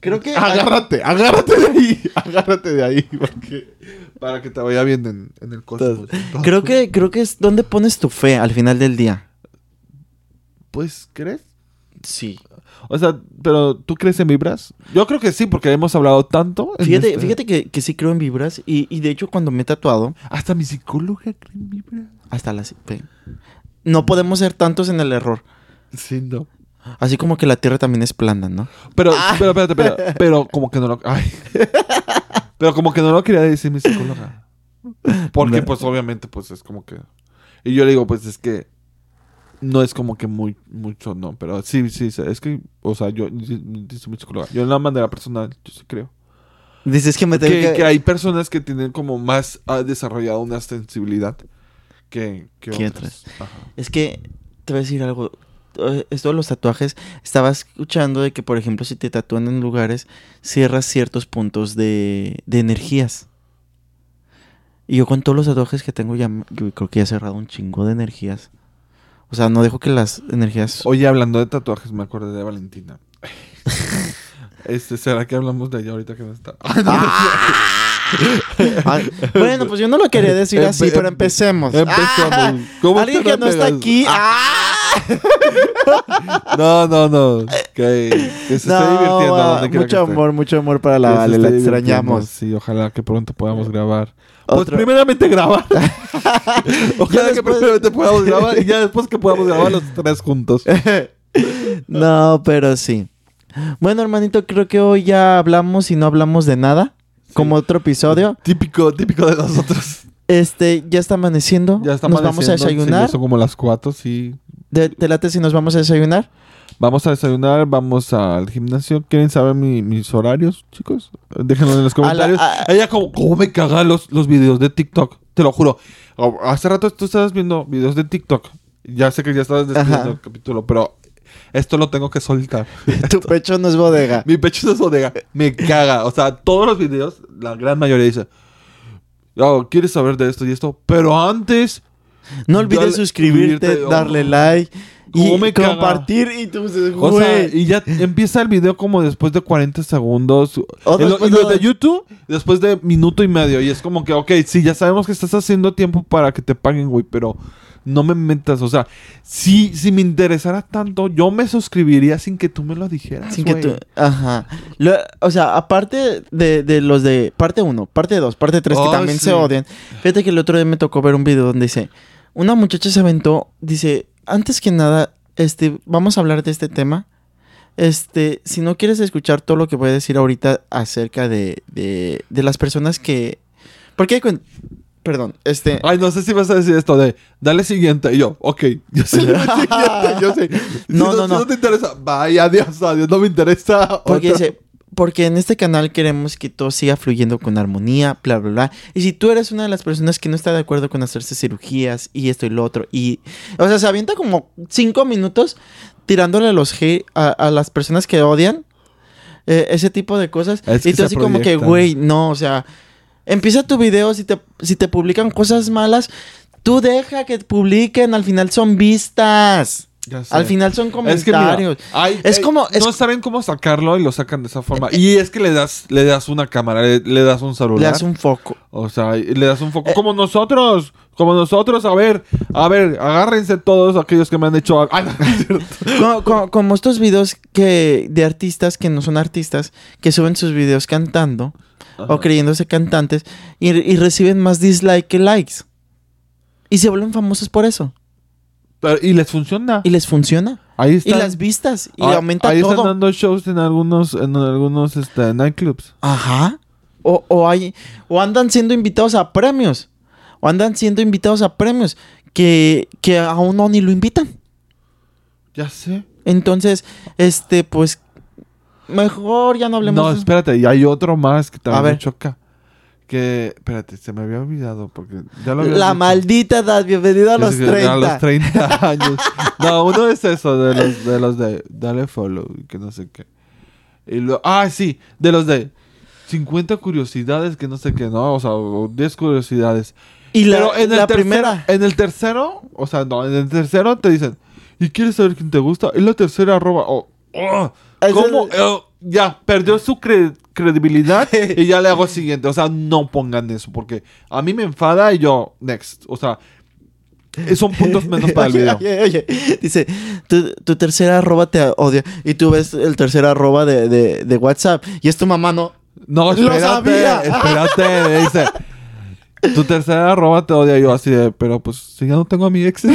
creo que agárrate, agárrate de ahí, [laughs] agárrate de ahí, porque para que te vaya bien en, en el cosmos. creo que creo que es donde pones tu fe al final del día. Pues, ¿crees? Sí. O sea, pero ¿tú crees en vibras? Yo creo que sí, porque hemos hablado tanto. Fíjate, este- fíjate que, que sí creo en vibras y, y de hecho cuando me he tatuado Hasta mi psicóloga cree en vibras. hasta fe, no podemos ser tantos en el error. Sí, no. Así como que la tierra también es plana, ¿no? Pero, pero, espérate, pero, pero como que no lo... Ay. [laughs] Pero como que no lo quería decir mi psicóloga. [laughs] Porque, No. pues, obviamente, pues, es como que... Y yo le digo, pues, es que... No es como que muy, mucho, no. Pero sí, sí, es que... O sea, yo... Dice mi psicóloga. Yo en la manera personal, yo sí creo. Dices que me tengo Que, que... que hay personas que tienen como más ah, desarrollado una sensibilidad que, que otras. Ajá. Es que te voy a decir algo. Esto de los tatuajes, estaba escuchando de que, por ejemplo, si te tatúan en lugares, cierras ciertos puntos de, de energías. Y yo con todos los tatuajes que tengo ya, yo creo que ya he cerrado un chingo de energías. O sea, no dejo que las energías... Oye, hablando de tatuajes, me acordé de Valentina. [laughs] este, ¿será que hablamos de ella ahorita que no está? Ay, [laughs] bueno, pues yo no lo quería decir así, Empe- pero empecemos. Empezamos. Ah, ¿Cómo Alguien que no está aquí. ¡Ah! [laughs] No, no, no. Que, que se esté No, divirtiendo. donde mucho que esté. amor, mucho amor para la Que Vale, la extrañamos. Sí, ojalá que pronto podamos grabar. Pues Otro- primeramente grabar. [laughs] ojalá que después- primeramente podamos grabar y ya [laughs] después que podamos grabar los tres juntos. No, pero sí. Bueno, hermanito, creo que hoy ya hablamos y no hablamos de nada. Como otro episodio. Típico, típico de nosotros. Este, ya está amaneciendo. Ya está Nos vamos a sí, desayunar. ya son como las cuatro, sí. ¿Te, te late si nos vamos a desayunar? Vamos a desayunar, vamos al gimnasio. ¿Quieren saber mi- mis horarios, chicos? Déjenlo en los A la- comentarios. a- Ella como, como me cagan los, los videos de TikTok. Te lo juro. Oh, Hace rato tú estabas viendo videos de TikTok. Ya sé que ya estabas despidiendo el capítulo, pero esto lo tengo que soltar. [laughs] tu pecho no es bodega. Mi pecho no es bodega. Me caga. O sea, todos los videos, la gran mayoría dice, oh, ¿quieres saber de esto y esto? Pero antes... No olvides Dale- suscribirte, oh. darle like y compartir. Y tú O sea, y ya empieza el video como después de 40 segundos. Y lo- de- YouTube, después de minuto y medio. Y es como que, ok, sí, ya sabemos que estás haciendo tiempo para que te paguen, güey, pero no me metas. O sea, si, si me interesara tanto, yo me suscribiría sin que tú me lo dijeras. Sin que tú. Ajá. Lo- o sea, aparte de, de los de parte 1, parte 2, parte 3, que también sí. se odian. Fíjate que el otro día me tocó ver un video donde dice: Una muchacha se aventó, dice, antes que nada, este, vamos a hablar de este tema. Este, si no quieres escuchar todo lo que voy a decir ahorita acerca de, de, de las personas que. Porque, perdón, este. Ay, no sé si vas a decir esto de dale siguiente. Y yo, ok, yo sé dale [laughs] siguiente, yo sé. Si No, no, no. no te interesa, vaya, adiós, adiós, no me interesa. Porque, otra. dice, porque en este canal queremos que todo siga fluyendo con armonía, bla, bla, bla. Y si tú eres una de las personas que no está de acuerdo con hacerse cirugías y esto y lo otro, y. O sea, se avienta como cinco minutos tirándole los hate a, a las personas que odian eh, ese tipo de cosas. Es y tú así como que, güey, no, o sea, empieza tu video, si te, si te publican cosas malas, tú deja que publiquen, al final son vistas. Ya sé. Al final son Es que mira, comentarios. hay- Es eh, como- es- no saben cómo sacarlo y lo sacan de esa forma. Y es que le das, le das una cámara, le, le das un celular. le das un foco. O sea, le das un foco. Eh. como nosotros. Como nosotros. A ver, a ver, agárrense todos aquellos que me han hecho. [laughs] Ah, no, como, como- como estos videos que de artistas que no son artistas, que suben sus videos cantando Ajá. o creyéndose cantantes y, y reciben más dislike que likes. Y se vuelven famosos por eso. Y les funciona. Y les funciona. Ahí Y están. las vistas. Y ah, aumenta ahí están todo. dando shows en algunos, en algunos este, nightclubs. Ajá. O, o, hay, o andan siendo invitados a premios. O andan siendo invitados a premios que, que a uno ni lo invitan. Ya sé. Entonces, este, pues, mejor ya no hablemos. No, espérate, y hay otro más que A también ver. me choca. Que, espérate, se me había olvidado porque ya lo había La maldita edad, bienvenido a los 30. A los 30 [laughs] años. No, uno es eso, de los de, los de dale follow que no sé qué. Y lo, ah, sí, de los de 50 curiosidades que no sé qué, ¿no? O sea, o 10 curiosidades. Y la, Pero en el la tercero- primera. En el tercero, o sea, no, en el tercero te dicen, ¿y quieres saber quién te gusta? Y la tercera arroba, oh, oh, ¿cómo? Ya, perdió su cre- credibilidad [laughs] y ya le hago el siguiente. O sea, no pongan eso, porque a mí me enfada y yo, next. O sea, son puntos menos para el [laughs] video. oye, oye. Dice, tu, tu tercera arroba te odia. Y tú ves el tercer arroba de, de, de WhatsApp. Y es tu mamá, ¿no? No, Lo espérate, sabía. espérate, dice. Tu tercera arroba te odia yo así de, pero pues si ya no tengo a mi ex. [laughs]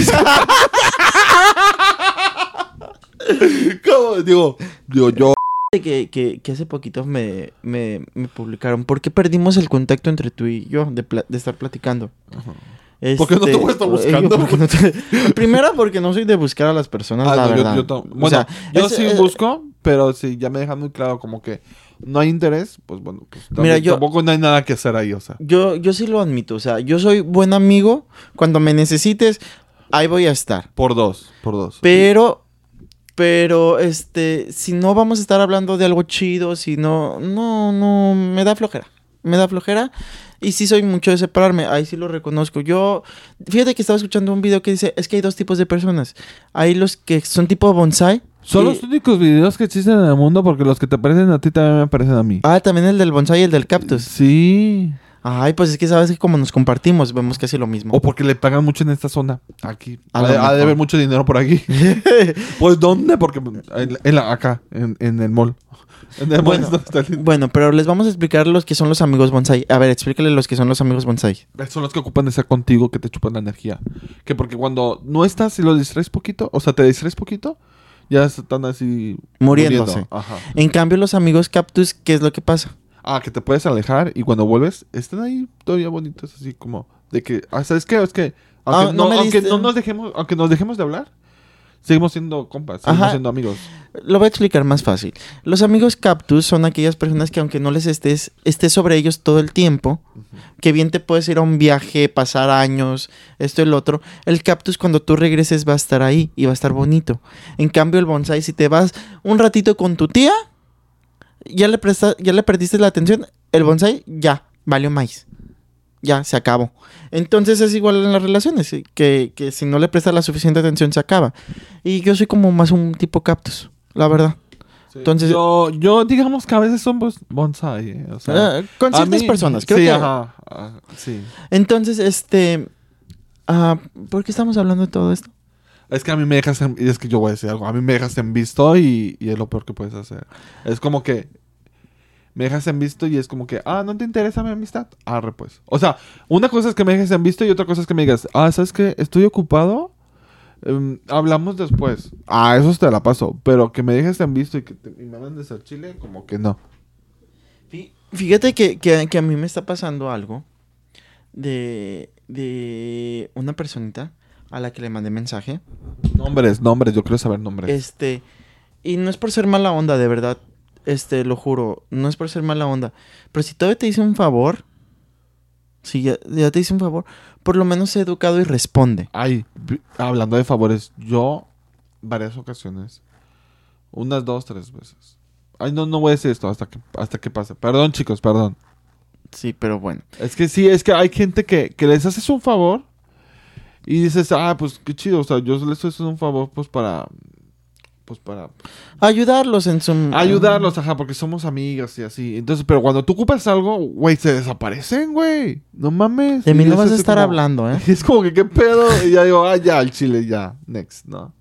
¿Cómo? Digo, digo, yo. Que, que, que hace poquito me, me, me publicaron. ¿Por qué perdimos el contacto entre tú y yo de, pla- de estar platicando? ¿Por qué no te Este, voy a estar buscando? porque no te- [laughs] Primero porque no soy de buscar a las personas, Ah, la no, yo- verdad. yo tam- O bueno, sea, yo es- sí eh, busco, pero si ya me dejan muy claro como que no hay interés, pues bueno, pues Mira, también- yo- tampoco no hay nada que hacer ahí, o sea. Yo, yo sí lo admito. O sea, yo soy buen amigo. Cuando me necesites, ahí voy a estar. Por dos, por dos. Pero, pero, este, si no vamos a estar hablando de algo chido, si no, no, no, me da flojera. Me da flojera. Y sí soy mucho de separarme, ahí sí lo reconozco. Yo, fíjate que estaba escuchando un video que dice, es que hay dos tipos de personas. Hay los que son tipo bonsai. Son y- los únicos videos que existen en el mundo porque los que te parecen a ti también me parecen a mí. Ah, también el del bonsai y el del cactus. Sí. Ay, pues es que sabes que como nos compartimos, vemos casi lo mismo. O porque le pagan mucho en esta zona. Aquí. Ha ha de haber mucho dinero por aquí. [laughs] pues ¿dónde? Porque en, en la- acá, en, en el mall. En el Bueno. está el- Bueno, pero les vamos a explicar los que son los amigos bonsai. A ver, explícale los que son los amigos bonsai. Son los que ocupan de estar contigo, que te chupan la energía. Que porque cuando no estás y lo distraes poquito, o sea, te distraes poquito, ya están así Muriéndose. muriendo. Ajá. En cambio, los amigos cactus, ¿qué es lo que pasa? Ah, que te puedes alejar y cuando vuelves, están ahí todavía bonitos, así como de que, ah, ¿sabes qué? Es que, aunque, Ah, no no, me aunque diste- no nos dejemos, aunque nos dejemos de hablar, seguimos siendo compas, seguimos Ajá. siendo amigos. Lo voy a explicar más fácil. Los amigos cactus son aquellas personas que aunque no les estés, estés sobre ellos todo el tiempo, que bien te puedes ir a un viaje, pasar años, esto y el otro, el cactus cuando tú regreses va a estar ahí y va a estar bonito. En cambio el bonsai, si te vas un ratito con tu tía, ya le, presta, ya le perdiste la atención, el bonsai ya, valió más. Ya, se acabó. Entonces es igual en las relaciones, ¿sí? que, que si no le prestas la suficiente atención se acaba. Y yo soy como más un tipo cactus, la verdad. Entonces- yo, yo digamos que a veces somos bonsai, eh, o sea, Eh, con a ciertas mí- personas, creo sí, que... ajá, ah, sí. Entonces, este... ah, ¿Por qué estamos hablando de todo esto? Es que a mí me dejas en, es que yo voy a decir algo, a mí me dejas en visto y, y es lo peor que puedes hacer. Es como que me dejas en visto y es como que, ah, ¿no te interesa mi amistad? Arre pues. O sea, una cosa es que me dejes en visto y otra cosa es que me digas, ah, ¿sabes qué? Estoy ocupado, em, hablamos después. Ah, eso te la paso, pero que me dejes en visto y que te- y me mandes al chile, como que no. Fí- Fíjate que, que- que a mí me está pasando algo de, de una personita a la que le mandé mensaje. Nombres, nombres, yo quiero saber nombres. Este, y no es por ser mala onda, de verdad. Este, lo juro, no es por ser mala onda. Pero si todavía te hice un favor, si ya, ya te hice un favor, por lo menos sé educado y responde. Ay, hablando de favores, yo varias ocasiones, unas dos, tres veces. Ay, no, no voy a decir esto hasta que, hasta que pase. Perdón, chicos, perdón. Sí, pero bueno. Es que sí, es que hay gente que, que les haces un favor Y dices, ah, pues qué chido, o sea, yo les estoy un favor, pues para. Pues para Ayudarlos en su... ayudarlos, ajá, porque somos amigas y así. Entonces, pero cuando tú ocupas algo, güey, se desaparecen, güey. No mames. De mí no vas a estar como- hablando, ¿eh? [laughs] Es como que, ¿qué pedo? Y ya digo, ah, ya, el chile, ya, next, ¿no?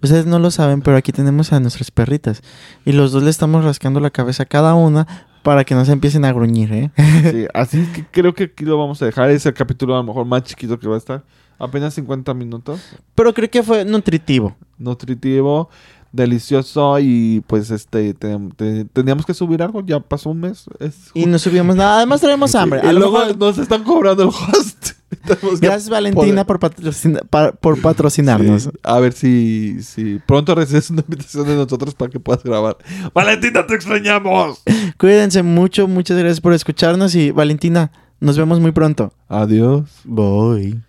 Ustedes no lo saben, pero aquí tenemos a nuestras perritas. Y los dos le estamos rascando la cabeza a cada una para que no se empiecen a gruñir, ¿eh? [laughs] Sí, así que creo que aquí lo vamos a dejar. Es el capítulo a lo mejor más chiquito que va a estar. Apenas 50 minutos. Pero creo que fue nutritivo. Nutritivo, delicioso y pues este te- teníamos que subir algo. Ya pasó un mes. Es Y no subimos nada. Además traemos [laughs] hambre. Y luego mejor- nos están cobrando el host. [laughs] Tenemos Gracias Valentina por, patrocina- pa- por patrocinarnos. Sí, a ver si, si pronto recibes una invitación de nosotros para que puedas grabar. Valentina, te extrañamos. Cuídense mucho, muchas gracias por escucharnos y Valentina, nos vemos muy pronto. Adiós. Bye.